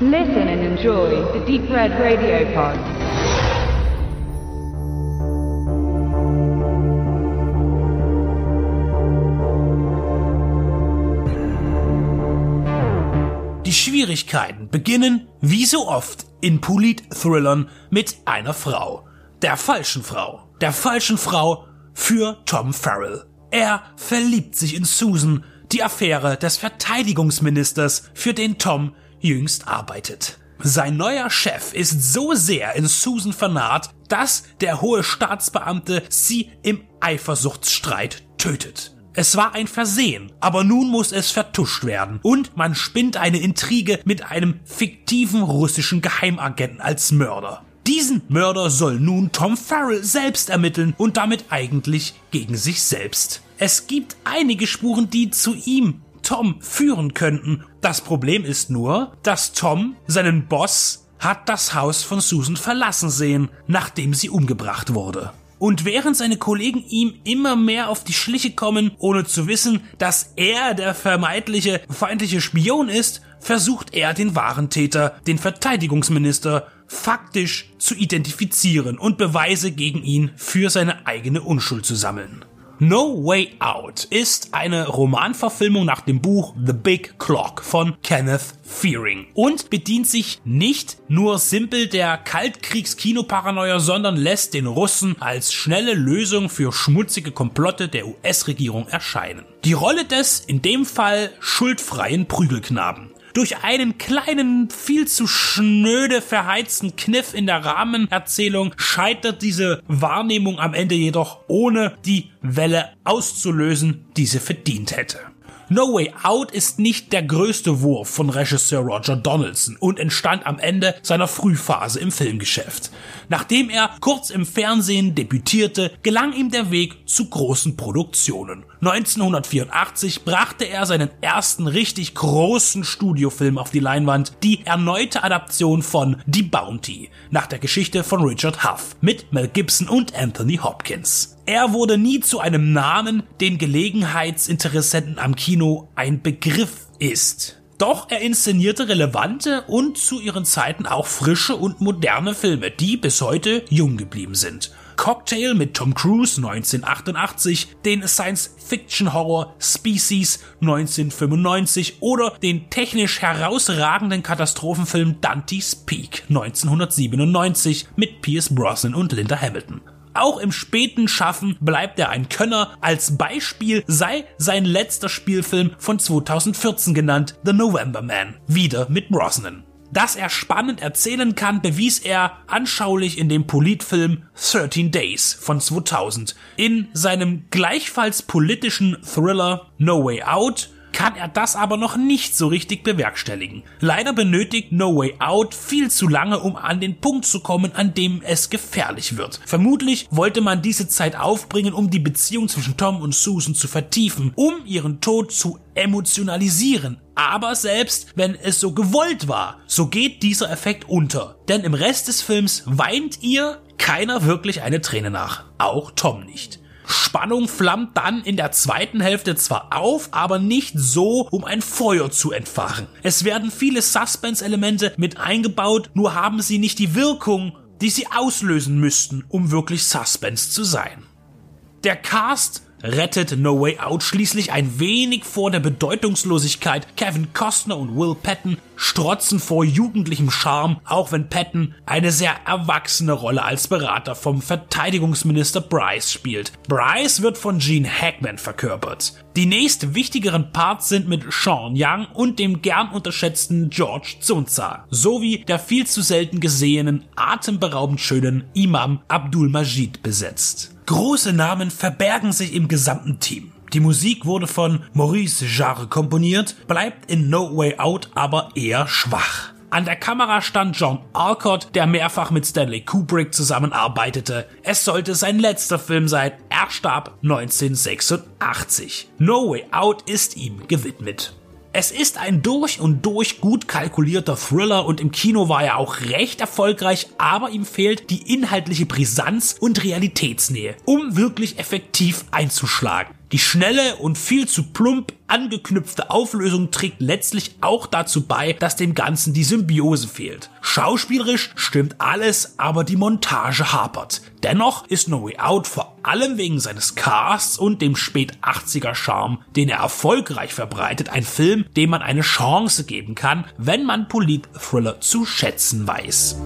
Listen and enjoy the Deep Red Radio Pod. Die Schwierigkeiten beginnen, wie so oft in Polit-Thrillern, mit einer Frau. Der falschen Frau. Der falschen Frau für Tom Farrell. Er verliebt sich in Susan, die Affäre des Verteidigungsministers, für den Tom jüngst arbeitet. Sein neuer Chef ist so sehr in Susan vernarrt, dass der hohe Staatsbeamte sie im Eifersuchtsstreit tötet. Es war ein Versehen, aber nun muss es vertuscht werden und man spinnt eine Intrige mit einem fiktiven russischen Geheimagenten als Mörder. Diesen Mörder soll nun Tom Farrell selbst ermitteln und damit eigentlich gegen sich selbst. Es gibt einige Spuren, die zu ihm, Tom, führen könnten. Das Problem ist nur, dass Tom seinen Boss hat das Haus von Susan verlassen sehen, nachdem sie umgebracht wurde. Und während seine Kollegen ihm immer mehr auf die Schliche kommen, ohne zu wissen, dass er der vermeintliche feindliche Spion ist, versucht er den wahren Täter, den Verteidigungsminister, faktisch zu identifizieren und Beweise gegen ihn für seine eigene Unschuld zu sammeln. No Way Out ist eine Romanverfilmung nach dem Buch The Big Clock von Kenneth Fearing und bedient sich nicht nur simpel der Kaltkriegs-Kinoparanoia, sondern lässt den Russen als schnelle Lösung für schmutzige Komplotte der US-Regierung erscheinen. Die Rolle des, in dem Fall, schuldfreien Prügelknaben durch einen kleinen, viel zu schnöde verheizten Kniff in der Rahmenerzählung scheitert diese Wahrnehmung am Ende jedoch ohne die Welle auszulösen, die sie verdient hätte. No Way Out ist nicht der größte Wurf von Regisseur Roger Donaldson und entstand am Ende seiner Frühphase im Filmgeschäft. Nachdem er kurz im Fernsehen debütierte, gelang ihm der Weg zu großen Produktionen. 1984 brachte er seinen ersten richtig großen Studiofilm auf die Leinwand, die erneute Adaption von Die Bounty, nach der Geschichte von Richard Huff, mit Mel Gibson und Anthony Hopkins. Er wurde nie zu einem Namen, den Gelegenheitsinteressenten am Kino ein Begriff ist. Doch er inszenierte relevante und zu ihren Zeiten auch frische und moderne Filme, die bis heute jung geblieben sind. Cocktail mit Tom Cruise 1988, den Science-Fiction-Horror Species 1995 oder den technisch herausragenden Katastrophenfilm Dante's Peak 1997 mit Pierce Brosnan und Linda Hamilton. Auch im späten Schaffen bleibt er ein Könner. Als Beispiel sei sein letzter Spielfilm von 2014 genannt The November Man, wieder mit Brosnan. Dass er spannend erzählen kann, bewies er anschaulich in dem Politfilm 13 Days von 2000. In seinem gleichfalls politischen Thriller No Way Out kann er das aber noch nicht so richtig bewerkstelligen. Leider benötigt No Way Out viel zu lange, um an den Punkt zu kommen, an dem es gefährlich wird. Vermutlich wollte man diese Zeit aufbringen, um die Beziehung zwischen Tom und Susan zu vertiefen, um ihren Tod zu emotionalisieren. Aber selbst wenn es so gewollt war, so geht dieser Effekt unter. Denn im Rest des Films weint ihr keiner wirklich eine Träne nach. Auch Tom nicht. Spannung flammt dann in der zweiten Hälfte zwar auf, aber nicht so, um ein Feuer zu entfachen. Es werden viele Suspense-Elemente mit eingebaut, nur haben sie nicht die Wirkung, die sie auslösen müssten, um wirklich Suspense zu sein. Der Cast rettet No Way Out schließlich ein wenig vor der Bedeutungslosigkeit. Kevin Costner und Will Patton strotzen vor jugendlichem Charme, auch wenn Patton eine sehr erwachsene Rolle als Berater vom Verteidigungsminister Bryce spielt. Bryce wird von Gene Hackman verkörpert. Die nächst wichtigeren Parts sind mit Sean Young und dem gern unterschätzten George Zunza, sowie der viel zu selten gesehenen, atemberaubend schönen Imam Abdul Majid besetzt. Große Namen verbergen sich im gesamten Team. Die Musik wurde von Maurice Jarre komponiert, bleibt in No Way Out aber eher schwach. An der Kamera stand John Alcott, der mehrfach mit Stanley Kubrick zusammenarbeitete. Es sollte sein letzter Film sein. Er starb 1986. No Way Out ist ihm gewidmet. Es ist ein durch und durch gut kalkulierter Thriller und im Kino war er auch recht erfolgreich, aber ihm fehlt die inhaltliche Brisanz und Realitätsnähe, um wirklich effektiv einzuschlagen. Die schnelle und viel zu plump angeknüpfte Auflösung trägt letztlich auch dazu bei, dass dem Ganzen die Symbiose fehlt. Schauspielerisch stimmt alles, aber die Montage hapert. Dennoch ist No Way Out vor allem wegen seines Casts und dem spät 80er Charme, den er erfolgreich verbreitet, ein Film, dem man eine Chance geben kann, wenn man Polit-Thriller zu schätzen weiß.